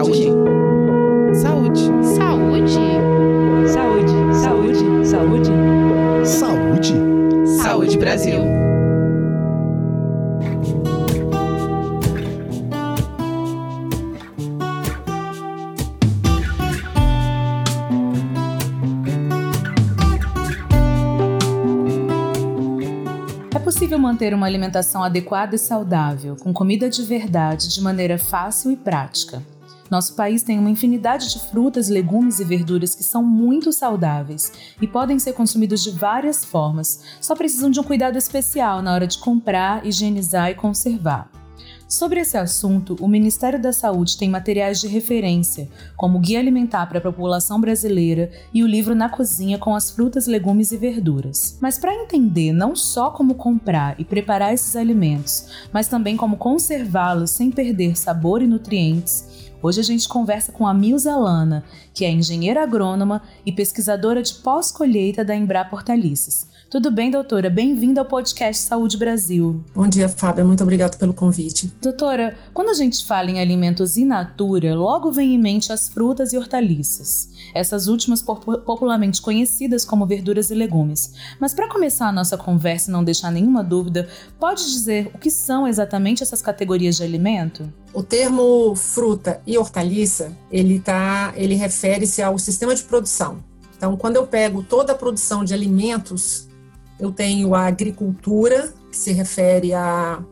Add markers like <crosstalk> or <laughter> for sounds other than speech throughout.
Saúde. Saúde. Saúde. Saúde. Saúde. Saúde. Saúde. Saúde Brasil. É possível manter uma alimentação adequada e saudável, com comida de verdade, de maneira fácil e prática. Nosso país tem uma infinidade de frutas, legumes e verduras que são muito saudáveis e podem ser consumidos de várias formas, só precisam de um cuidado especial na hora de comprar, higienizar e conservar. Sobre esse assunto, o Ministério da Saúde tem materiais de referência, como o Guia Alimentar para a População Brasileira e o livro Na Cozinha com as frutas, legumes e verduras. Mas para entender não só como comprar e preparar esses alimentos, mas também como conservá-los sem perder sabor e nutrientes, hoje a gente conversa com a Milza Lana, que é engenheira agrônoma e pesquisadora de pós-colheita da Embrapa Hortaliças. Tudo bem, doutora? Bem-vinda ao podcast Saúde Brasil. Bom dia, Fábio. Muito obrigada pelo convite. Doutora, quando a gente fala em alimentos in natura, logo vem em mente as frutas e hortaliças. Essas últimas popularmente conhecidas como verduras e legumes. Mas para começar a nossa conversa e não deixar nenhuma dúvida, pode dizer o que são exatamente essas categorias de alimento? O termo fruta e hortaliça, ele tá, ele refere-se ao sistema de produção. Então, quando eu pego toda a produção de alimentos eu tenho a agricultura, que se refere à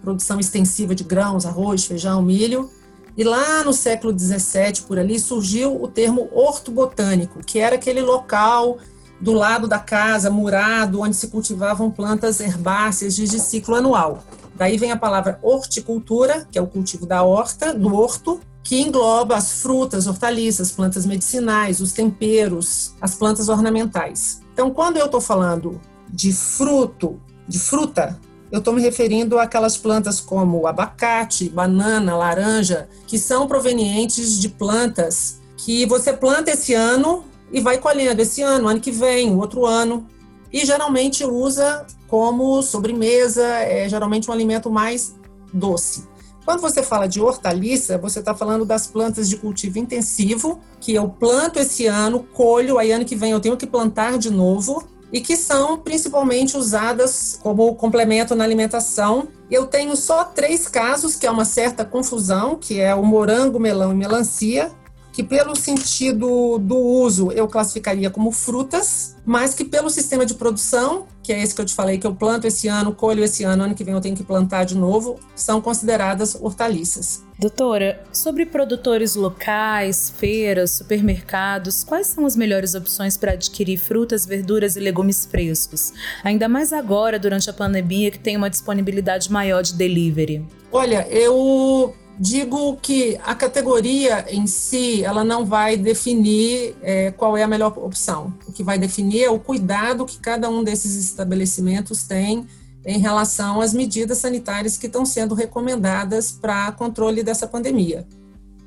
produção extensiva de grãos, arroz, feijão, milho. E lá no século XVII, por ali, surgiu o termo hortobotânico, que era aquele local do lado da casa, murado, onde se cultivavam plantas herbáceas de ciclo anual. Daí vem a palavra horticultura, que é o cultivo da horta, do horto, que engloba as frutas, hortaliças, plantas medicinais, os temperos, as plantas ornamentais. Então, quando eu estou falando de fruto, de fruta, eu estou me referindo àquelas plantas como abacate, banana, laranja, que são provenientes de plantas que você planta esse ano e vai colhendo esse ano, ano que vem, outro ano. E geralmente usa como sobremesa, é geralmente um alimento mais doce. Quando você fala de hortaliça, você está falando das plantas de cultivo intensivo, que eu planto esse ano, colho, aí ano que vem eu tenho que plantar de novo, e que são principalmente usadas como complemento na alimentação. Eu tenho só três casos que é uma certa confusão, que é o morango, melão e melancia, que pelo sentido do uso eu classificaria como frutas, mas que pelo sistema de produção, que é esse que eu te falei que eu planto esse ano, colho esse ano, ano que vem eu tenho que plantar de novo, são consideradas hortaliças. Doutora, sobre produtores locais, feiras, supermercados, quais são as melhores opções para adquirir frutas, verduras e legumes frescos? Ainda mais agora, durante a pandemia, que tem uma disponibilidade maior de delivery. Olha, eu digo que a categoria em si ela não vai definir é, qual é a melhor opção. O que vai definir é o cuidado que cada um desses estabelecimentos tem em relação às medidas sanitárias que estão sendo recomendadas para controle dessa pandemia.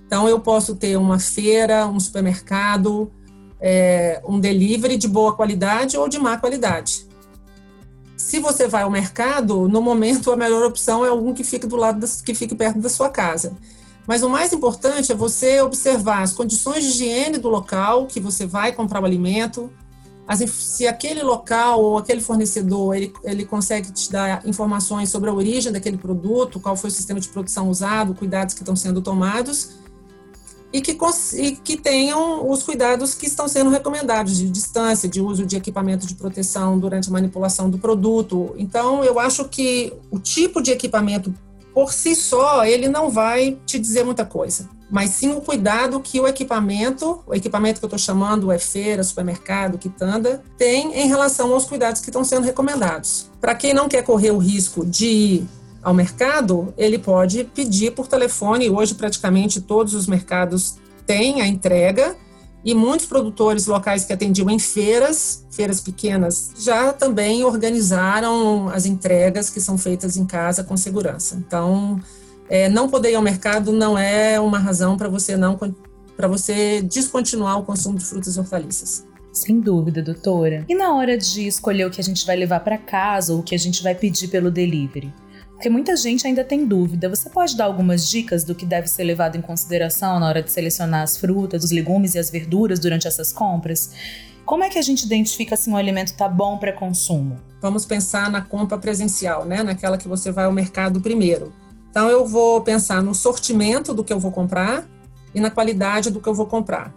Então, eu posso ter uma feira, um supermercado, é, um delivery de boa qualidade ou de má qualidade. Se você vai ao mercado, no momento a melhor opção é algum que fique do lado das, que fique perto da sua casa. Mas o mais importante é você observar as condições de higiene do local que você vai comprar o alimento, as, se aquele local ou aquele fornecedor ele, ele consegue te dar informações sobre a origem daquele produto, qual foi o sistema de produção usado, cuidados que estão sendo tomados e que, e que tenham os cuidados que estão sendo recomendados de distância, de uso de equipamento de proteção durante a manipulação do produto. Então, eu acho que o tipo de equipamento por si só, ele não vai te dizer muita coisa, mas sim o cuidado que o equipamento, o equipamento que eu estou chamando é feira, supermercado, quitanda, tem em relação aos cuidados que estão sendo recomendados. Para quem não quer correr o risco de ir ao mercado, ele pode pedir por telefone. Hoje, praticamente todos os mercados têm a entrega e muitos produtores locais que atendiam em feiras, feiras pequenas, já também organizaram as entregas que são feitas em casa com segurança. Então, é, não poder ir ao mercado não é uma razão para você não para você descontinuar o consumo de frutas e hortaliças. Sem dúvida, doutora. E na hora de escolher o que a gente vai levar para casa ou o que a gente vai pedir pelo delivery? Porque muita gente ainda tem dúvida. Você pode dar algumas dicas do que deve ser levado em consideração na hora de selecionar as frutas, os legumes e as verduras durante essas compras? Como é que a gente identifica se um alimento está bom para consumo? Vamos pensar na compra presencial, né? Naquela que você vai ao mercado primeiro. Então eu vou pensar no sortimento do que eu vou comprar e na qualidade do que eu vou comprar.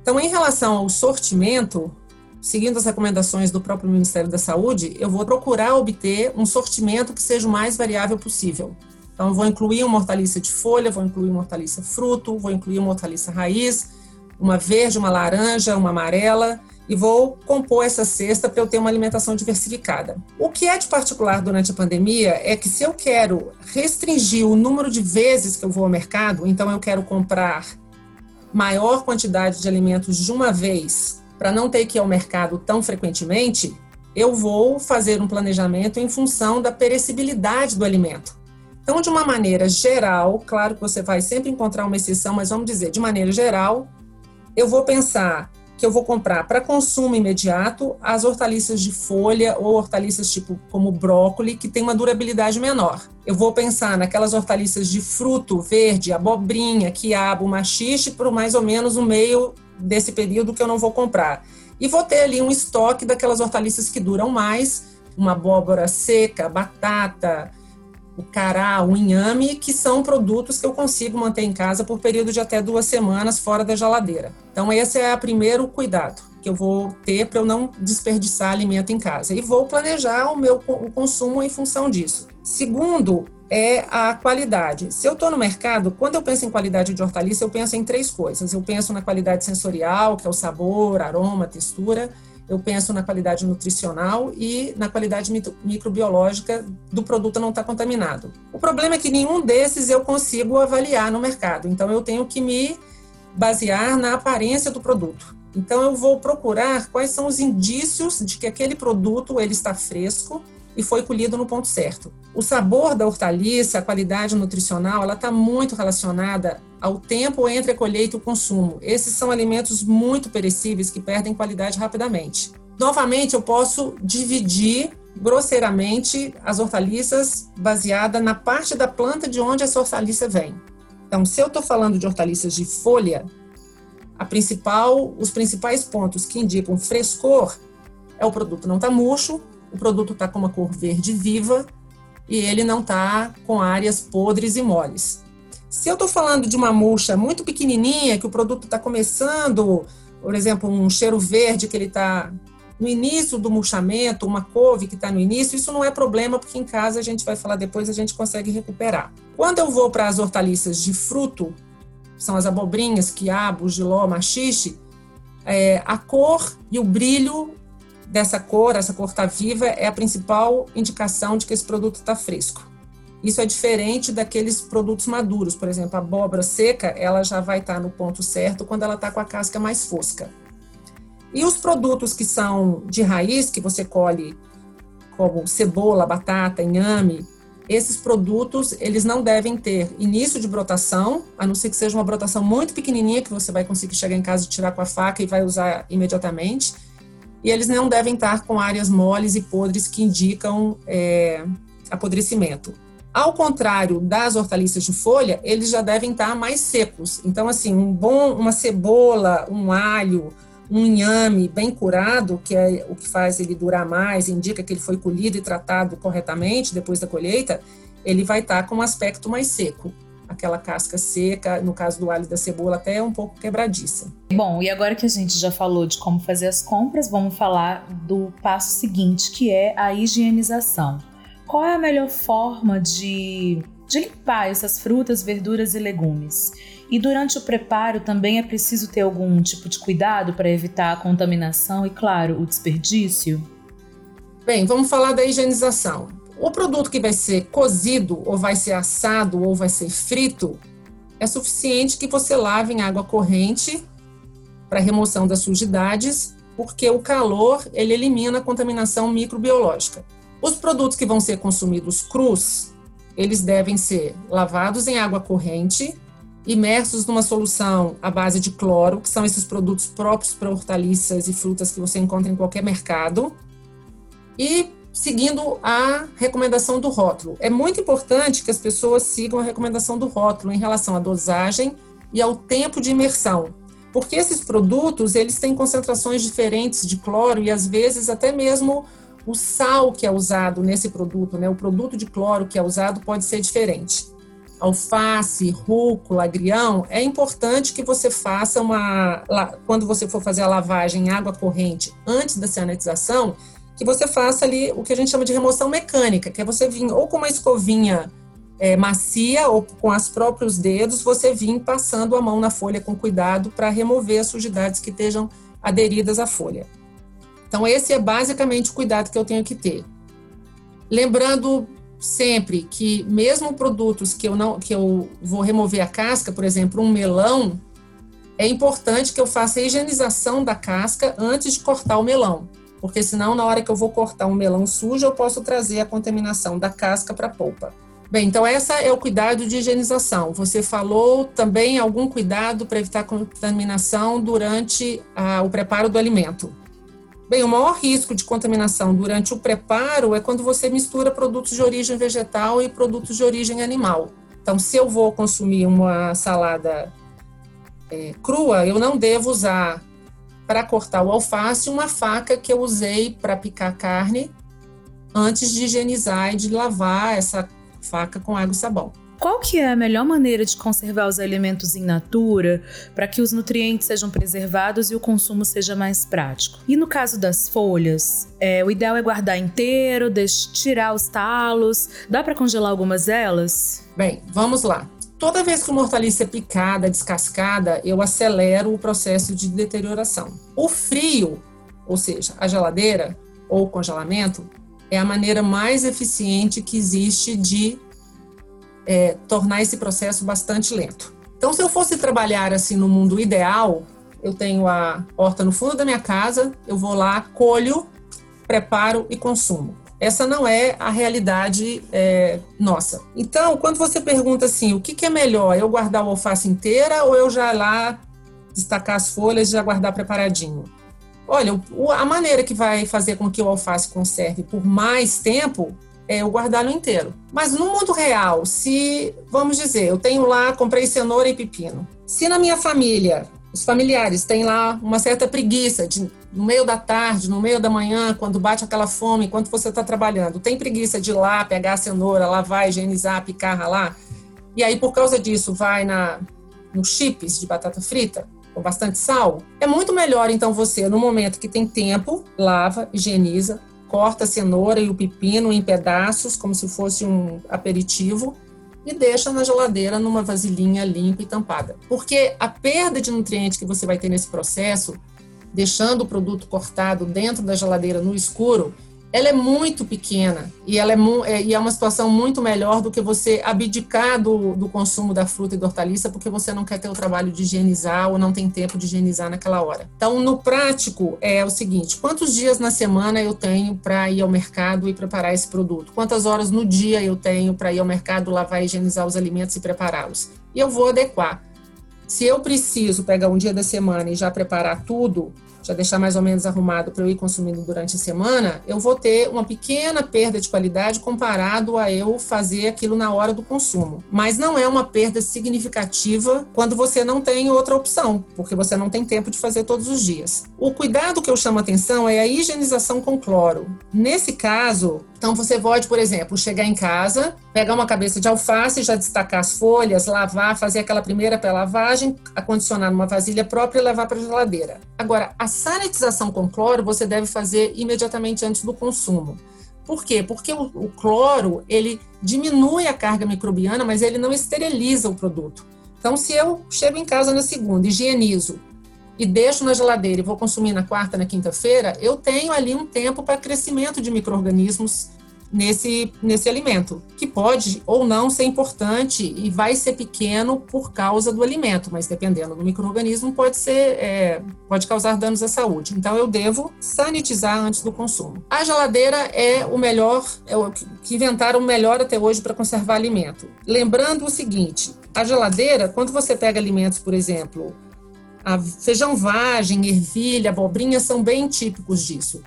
Então, em relação ao sortimento, seguindo as recomendações do próprio Ministério da Saúde, eu vou procurar obter um sortimento que seja o mais variável possível. Então, eu vou incluir uma hortaliça de folha, vou incluir uma hortaliça fruto, vou incluir uma hortaliça raiz, uma verde, uma laranja, uma amarela, e vou compor essa cesta para eu ter uma alimentação diversificada. O que é de particular durante a pandemia é que se eu quero restringir o número de vezes que eu vou ao mercado, então eu quero comprar maior quantidade de alimentos de uma vez para não ter que ir ao mercado tão frequentemente, eu vou fazer um planejamento em função da perecibilidade do alimento. Então, de uma maneira geral, claro que você vai sempre encontrar uma exceção, mas vamos dizer, de maneira geral, eu vou pensar que eu vou comprar para consumo imediato as hortaliças de folha ou hortaliças tipo como brócolis, que tem uma durabilidade menor. Eu vou pensar naquelas hortaliças de fruto verde, abobrinha, quiabo, machixe, por mais ou menos o meio desse período que eu não vou comprar. E vou ter ali um estoque daquelas hortaliças que duram mais, uma abóbora seca, batata, o cará, o inhame, que são produtos que eu consigo manter em casa por período de até duas semanas fora da geladeira. Então, esse é o primeiro cuidado que eu vou ter para eu não desperdiçar alimento em casa. E vou planejar o meu o consumo em função disso. Segundo, é a qualidade. Se eu estou no mercado, quando eu penso em qualidade de hortaliça, eu penso em três coisas. Eu penso na qualidade sensorial, que é o sabor, aroma, textura eu penso na qualidade nutricional e na qualidade microbiológica do produto não estar tá contaminado. O problema é que nenhum desses eu consigo avaliar no mercado, então eu tenho que me basear na aparência do produto. Então eu vou procurar quais são os indícios de que aquele produto ele está fresco e foi colhido no ponto certo. O sabor da hortaliça, a qualidade nutricional, ela está muito relacionada ao tempo entre a colheita e o consumo. Esses são alimentos muito perecíveis que perdem qualidade rapidamente. Novamente, eu posso dividir grosseiramente as hortaliças baseada na parte da planta de onde essa hortaliça vem. Então, se eu estou falando de hortaliças de folha, a principal, os principais pontos que indicam frescor é o produto não está murcho, o produto está com uma cor verde viva e ele não está com áreas podres e moles. Se eu estou falando de uma murcha muito pequenininha, que o produto está começando, por exemplo, um cheiro verde que ele está no início do murchamento, uma couve que está no início, isso não é problema, porque em casa a gente vai falar depois, a gente consegue recuperar. Quando eu vou para as hortaliças de fruto, são as abobrinhas, quiabo, giló, machixe, é, a cor e o brilho dessa cor, essa cor está viva, é a principal indicação de que esse produto está fresco. Isso é diferente daqueles produtos maduros, por exemplo, a abóbora seca, ela já vai estar tá no ponto certo quando ela está com a casca mais fosca. E os produtos que são de raiz, que você colhe, como cebola, batata, inhame, esses produtos, eles não devem ter início de brotação, a não ser que seja uma brotação muito pequenininha, que você vai conseguir chegar em casa e tirar com a faca e vai usar imediatamente e eles não devem estar com áreas moles e podres que indicam é, apodrecimento. Ao contrário das hortaliças de folha, eles já devem estar mais secos. Então, assim, um bom, uma cebola, um alho, um inhame bem curado, que é o que faz ele durar mais, indica que ele foi colhido e tratado corretamente depois da colheita, ele vai estar com um aspecto mais seco aquela casca seca, no caso do alho e da cebola, até um pouco quebradiça. Bom, e agora que a gente já falou de como fazer as compras, vamos falar do passo seguinte, que é a higienização. Qual é a melhor forma de, de limpar essas frutas, verduras e legumes? E durante o preparo também é preciso ter algum tipo de cuidado para evitar a contaminação e, claro, o desperdício? Bem, vamos falar da higienização. O produto que vai ser cozido, ou vai ser assado, ou vai ser frito, é suficiente que você lave em água corrente para remoção das sujidades, porque o calor ele elimina a contaminação microbiológica. Os produtos que vão ser consumidos crus, eles devem ser lavados em água corrente, imersos numa solução à base de cloro, que são esses produtos próprios para hortaliças e frutas que você encontra em qualquer mercado, e seguindo a recomendação do rótulo. É muito importante que as pessoas sigam a recomendação do rótulo em relação à dosagem e ao tempo de imersão, porque esses produtos eles têm concentrações diferentes de cloro e às vezes até mesmo o sal que é usado nesse produto, né, o produto de cloro que é usado pode ser diferente. Alface, rúcula, agrião, é importante que você faça uma, quando você for fazer a lavagem em água corrente antes da sanitização, que você faça ali o que a gente chama de remoção mecânica, que é você vir ou com uma escovinha é, macia ou com os próprios dedos, você vir passando a mão na folha com cuidado para remover as sujidades que estejam aderidas à folha. Então, esse é basicamente o cuidado que eu tenho que ter. Lembrando sempre que mesmo produtos que eu não que eu vou remover a casca, por exemplo, um melão, é importante que eu faça a higienização da casca antes de cortar o melão porque senão na hora que eu vou cortar um melão sujo, eu posso trazer a contaminação da casca para a polpa. Bem, então essa é o cuidado de higienização. Você falou também algum cuidado para evitar contaminação durante a, o preparo do alimento. Bem, o maior risco de contaminação durante o preparo é quando você mistura produtos de origem vegetal e produtos de origem animal. Então, se eu vou consumir uma salada é, crua, eu não devo usar para cortar o alface uma faca que eu usei para picar carne antes de higienizar e de lavar essa faca com água e sabão. Qual que é a melhor maneira de conservar os alimentos em natura para que os nutrientes sejam preservados e o consumo seja mais prático? E no caso das folhas, é, o ideal é guardar inteiro, tirar os talos. Dá para congelar algumas delas? Bem, vamos lá. Toda vez que uma hortaliça é picada, descascada, eu acelero o processo de deterioração. O frio, ou seja, a geladeira ou o congelamento, é a maneira mais eficiente que existe de é, tornar esse processo bastante lento. Então, se eu fosse trabalhar assim no mundo ideal, eu tenho a horta no fundo da minha casa, eu vou lá, colho, preparo e consumo. Essa não é a realidade é, nossa. Então, quando você pergunta assim, o que, que, é melhor, eu guardar o alface inteira ou eu já lá destacar as folhas e já guardar preparadinho? Olha, a maneira que vai fazer com que o alface conserve por mais tempo é eu guardá-lo inteiro. Mas no mundo real, se, vamos dizer, eu tenho lá, comprei cenoura e pepino. Se na minha família os familiares têm lá uma certa preguiça de no meio da tarde, no meio da manhã, quando bate aquela fome, enquanto você está trabalhando, tem preguiça de ir lá pegar a cenoura, lavar, higienizar, picar, ralar, e aí por causa disso vai na no chips de batata frita com bastante sal, é muito melhor então você no momento que tem tempo, lava, higieniza, corta a cenoura e o pepino em pedaços como se fosse um aperitivo e deixa na geladeira numa vasilhinha limpa e tampada. Porque a perda de nutrientes que você vai ter nesse processo, deixando o produto cortado dentro da geladeira no escuro, ela é muito pequena e ela é, é, e é uma situação muito melhor do que você abdicar do, do consumo da fruta e da hortaliça porque você não quer ter o trabalho de higienizar ou não tem tempo de higienizar naquela hora. Então, no prático, é o seguinte: quantos dias na semana eu tenho para ir ao mercado e preparar esse produto? Quantas horas no dia eu tenho para ir ao mercado, lavar e higienizar os alimentos e prepará-los? E eu vou adequar. Se eu preciso pegar um dia da semana e já preparar tudo, já deixar mais ou menos arrumado para eu ir consumindo durante a semana, eu vou ter uma pequena perda de qualidade comparado a eu fazer aquilo na hora do consumo. Mas não é uma perda significativa quando você não tem outra opção, porque você não tem tempo de fazer todos os dias. O cuidado que eu chamo atenção é a higienização com cloro. Nesse caso, então você pode, por exemplo, chegar em casa, pegar uma cabeça de alface, já destacar as folhas, lavar, fazer aquela primeira pré-lavagem, acondicionar numa vasilha própria e levar para a geladeira. Agora, a sanitização com cloro você deve fazer imediatamente antes do consumo. Por quê? Porque o, o cloro, ele diminui a carga microbiana, mas ele não esteriliza o produto. Então, se eu chego em casa na segunda, higienizo, e deixo na geladeira e vou consumir na quarta, na quinta-feira, eu tenho ali um tempo para crescimento de micro-organismos nesse, nesse alimento, que pode ou não ser importante e vai ser pequeno por causa do alimento, mas dependendo do microorganismo pode ser é, pode causar danos à saúde. Então eu devo sanitizar antes do consumo. A geladeira é o melhor, é o que inventaram o melhor até hoje para conservar alimento. Lembrando o seguinte: a geladeira, quando você pega alimentos, por exemplo, a feijão vagem, ervilha, abobrinha são bem típicos disso.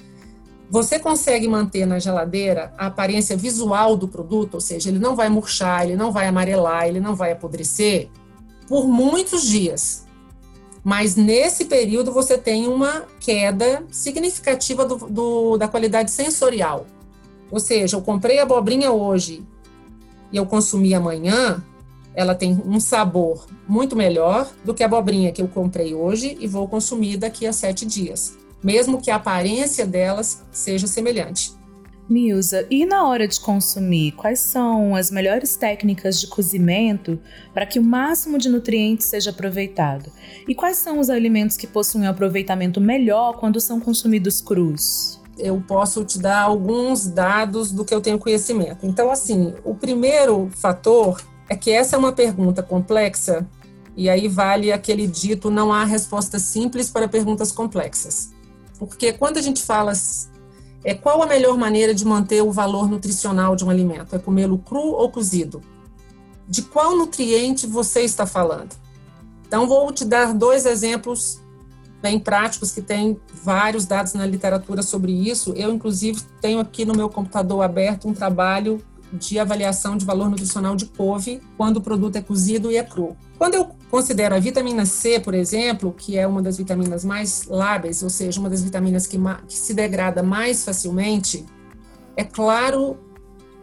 Você consegue manter na geladeira a aparência visual do produto, ou seja, ele não vai murchar, ele não vai amarelar, ele não vai apodrecer por muitos dias. Mas nesse período você tem uma queda significativa do, do, da qualidade sensorial. Ou seja, eu comprei a abobrinha hoje e eu consumi amanhã, ela tem um sabor muito melhor do que a abobrinha que eu comprei hoje e vou consumir daqui a sete dias, mesmo que a aparência delas seja semelhante. Milza, e na hora de consumir, quais são as melhores técnicas de cozimento para que o máximo de nutrientes seja aproveitado? E quais são os alimentos que possuem um aproveitamento melhor quando são consumidos crus? Eu posso te dar alguns dados do que eu tenho conhecimento. Então, assim, o primeiro fator é que essa é uma pergunta complexa e aí vale aquele dito: não há resposta simples para perguntas complexas. Porque quando a gente fala é qual a melhor maneira de manter o valor nutricional de um alimento? É comê-lo cru ou cozido? De qual nutriente você está falando? Então, vou te dar dois exemplos bem práticos que tem vários dados na literatura sobre isso. Eu, inclusive, tenho aqui no meu computador aberto um trabalho de avaliação de valor nutricional de couve quando o produto é cozido e é cru. Quando eu considero a vitamina C, por exemplo, que é uma das vitaminas mais lábeis, ou seja, uma das vitaminas que, que se degrada mais facilmente, é claro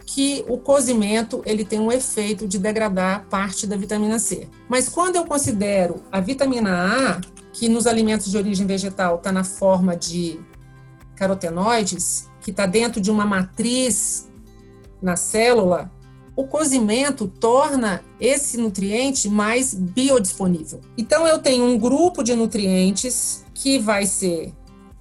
que o cozimento ele tem um efeito de degradar parte da vitamina C. Mas quando eu considero a vitamina A, que nos alimentos de origem vegetal está na forma de carotenoides, que está dentro de uma matriz na célula, o cozimento torna esse nutriente mais biodisponível. Então, eu tenho um grupo de nutrientes que vai ser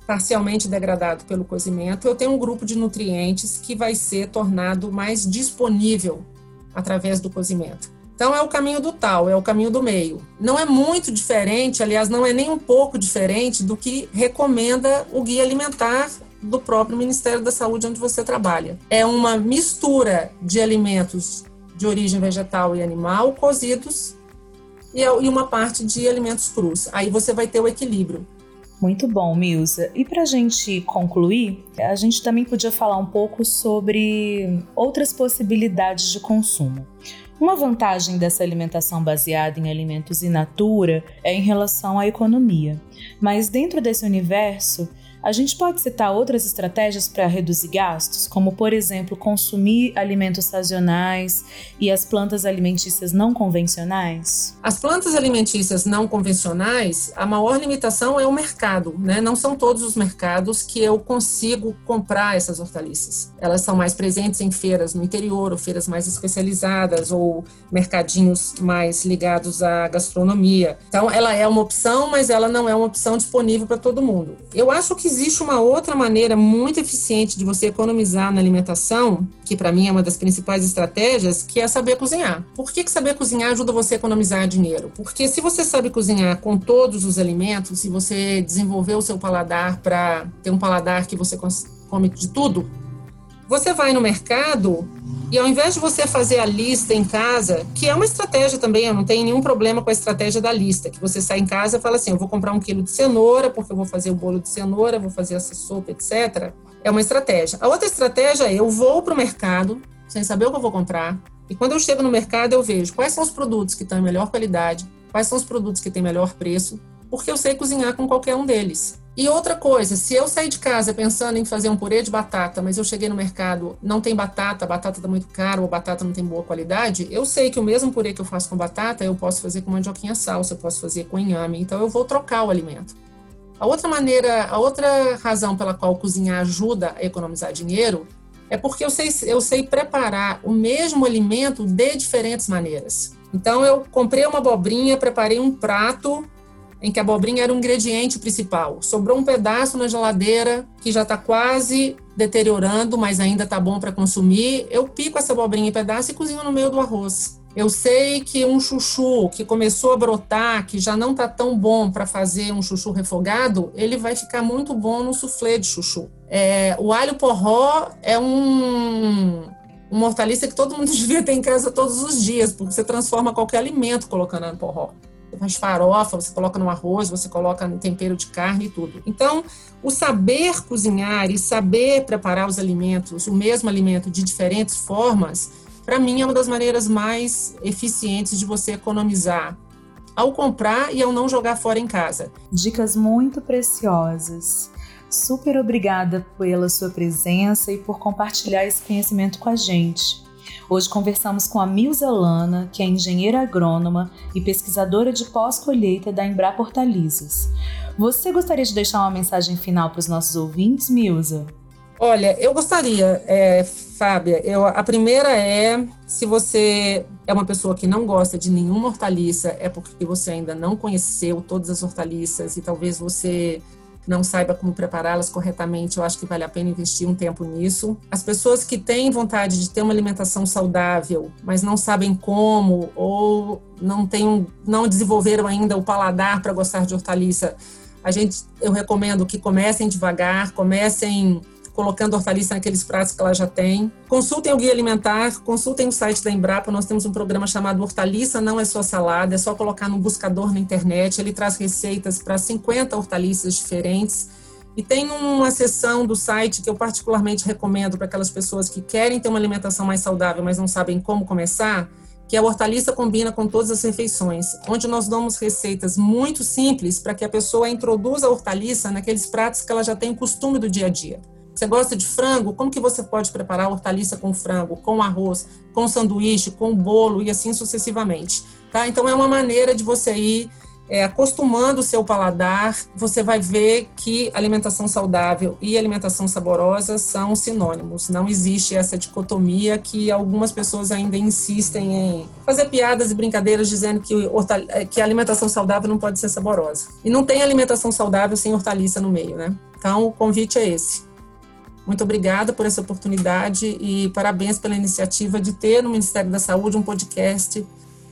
parcialmente degradado pelo cozimento, eu tenho um grupo de nutrientes que vai ser tornado mais disponível através do cozimento. Então é o caminho do tal, é o caminho do meio. Não é muito diferente, aliás, não é nem um pouco diferente do que recomenda o guia alimentar do próprio Ministério da Saúde onde você trabalha. É uma mistura de alimentos de origem vegetal e animal cozidos e uma parte de alimentos crus. Aí você vai ter o equilíbrio. Muito bom, Milza. E para a gente concluir, a gente também podia falar um pouco sobre outras possibilidades de consumo. Uma vantagem dessa alimentação baseada em alimentos in natura é em relação à economia. Mas dentro desse universo, a gente pode citar outras estratégias para reduzir gastos, como, por exemplo, consumir alimentos sazonais e as plantas alimentícias não convencionais? As plantas alimentícias não convencionais, a maior limitação é o mercado, né? Não são todos os mercados que eu consigo comprar essas hortaliças. Elas são mais presentes em feiras no interior, ou feiras mais especializadas, ou mercadinhos mais ligados à gastronomia. Então, ela é uma opção, mas ela não é uma opção disponível para todo mundo. Eu acho que existe uma outra maneira muito eficiente de você economizar na alimentação, que para mim é uma das principais estratégias, que é saber cozinhar. Por que, que saber cozinhar ajuda você a economizar dinheiro? Porque se você sabe cozinhar com todos os alimentos, se você desenvolver o seu paladar para ter um paladar que você come de tudo, você vai no mercado e ao invés de você fazer a lista em casa, que é uma estratégia também, eu não tenho nenhum problema com a estratégia da lista, que você sai em casa e fala assim, eu vou comprar um quilo de cenoura, porque eu vou fazer o bolo de cenoura, vou fazer essa sopa, etc. É uma estratégia. A outra estratégia é, eu vou para o mercado, sem saber o que eu vou comprar, e quando eu chego no mercado eu vejo quais são os produtos que estão em melhor qualidade, quais são os produtos que têm melhor preço, porque eu sei cozinhar com qualquer um deles. E outra coisa, se eu sair de casa pensando em fazer um purê de batata, mas eu cheguei no mercado, não tem batata, a batata está muito cara ou batata não tem boa qualidade, eu sei que o mesmo purê que eu faço com batata, eu posso fazer com mandioquinha salsa, eu posso fazer com inhame, então eu vou trocar o alimento. A outra maneira, a outra razão pela qual cozinhar ajuda a economizar dinheiro é porque eu sei, eu sei preparar o mesmo alimento de diferentes maneiras. Então eu comprei uma abobrinha, preparei um prato em que a abobrinha era o ingrediente principal. Sobrou um pedaço na geladeira que já está quase deteriorando, mas ainda está bom para consumir. Eu pico essa abobrinha em pedaço e cozinho no meio do arroz. Eu sei que um chuchu que começou a brotar, que já não está tão bom para fazer um chuchu refogado, ele vai ficar muito bom no soufflé de chuchu. É, o alho porró é um, uma hortaliça que todo mundo <laughs> devia ter em casa todos os dias, porque você transforma qualquer alimento colocando alho porró. Faz farofa, você coloca no arroz, você coloca no tempero de carne e tudo. Então, o saber cozinhar e saber preparar os alimentos, o mesmo alimento de diferentes formas, para mim é uma das maneiras mais eficientes de você economizar ao comprar e ao não jogar fora em casa. Dicas muito preciosas. Super obrigada pela sua presença e por compartilhar esse conhecimento com a gente. Hoje conversamos com a Milza Lana, que é engenheira agrônoma e pesquisadora de pós-colheita da Embrapa Hortaliças. Você gostaria de deixar uma mensagem final para os nossos ouvintes, Milza? Olha, eu gostaria, é, Fábia, eu, a primeira é, se você é uma pessoa que não gosta de nenhuma hortaliça, é porque você ainda não conheceu todas as hortaliças e talvez você não saiba como prepará-las corretamente, eu acho que vale a pena investir um tempo nisso. As pessoas que têm vontade de ter uma alimentação saudável, mas não sabem como ou não, têm, não desenvolveram ainda o paladar para gostar de hortaliça, a gente, eu recomendo que comecem devagar, comecem colocando hortaliça naqueles pratos que ela já tem. Consultem o guia alimentar, consultem o site da Embrapa, nós temos um programa chamado Hortaliça Não é Só Salada, é só colocar no buscador na internet, ele traz receitas para 50 hortaliças diferentes. E tem uma seção do site que eu particularmente recomendo para aquelas pessoas que querem ter uma alimentação mais saudável, mas não sabem como começar, que a hortaliça combina com todas as refeições, onde nós damos receitas muito simples para que a pessoa introduza a hortaliça naqueles pratos que ela já tem costume do dia a dia. Você gosta de frango? Como que você pode preparar hortaliça com frango, com arroz, com sanduíche, com bolo e assim sucessivamente, tá? Então é uma maneira de você ir é, acostumando o seu paladar, você vai ver que alimentação saudável e alimentação saborosa são sinônimos. Não existe essa dicotomia que algumas pessoas ainda insistem em fazer piadas e brincadeiras dizendo que, que a alimentação saudável não pode ser saborosa. E não tem alimentação saudável sem hortaliça no meio, né? Então o convite é esse. Muito obrigada por essa oportunidade e parabéns pela iniciativa de ter no Ministério da Saúde um podcast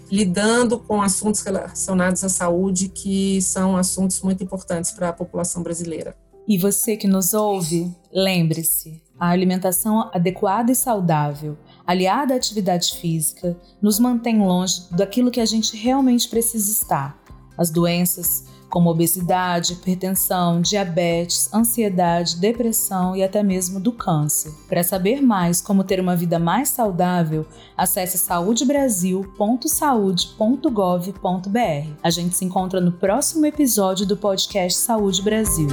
lidando com assuntos relacionados à saúde, que são assuntos muito importantes para a população brasileira. E você que nos ouve, lembre-se: a alimentação adequada e saudável, aliada à atividade física, nos mantém longe daquilo que a gente realmente precisa estar. As doenças como obesidade, hipertensão, diabetes, ansiedade, depressão e até mesmo do câncer. Para saber mais como ter uma vida mais saudável, acesse saudebrasil.saude.gov.br. A gente se encontra no próximo episódio do podcast Saúde Brasil.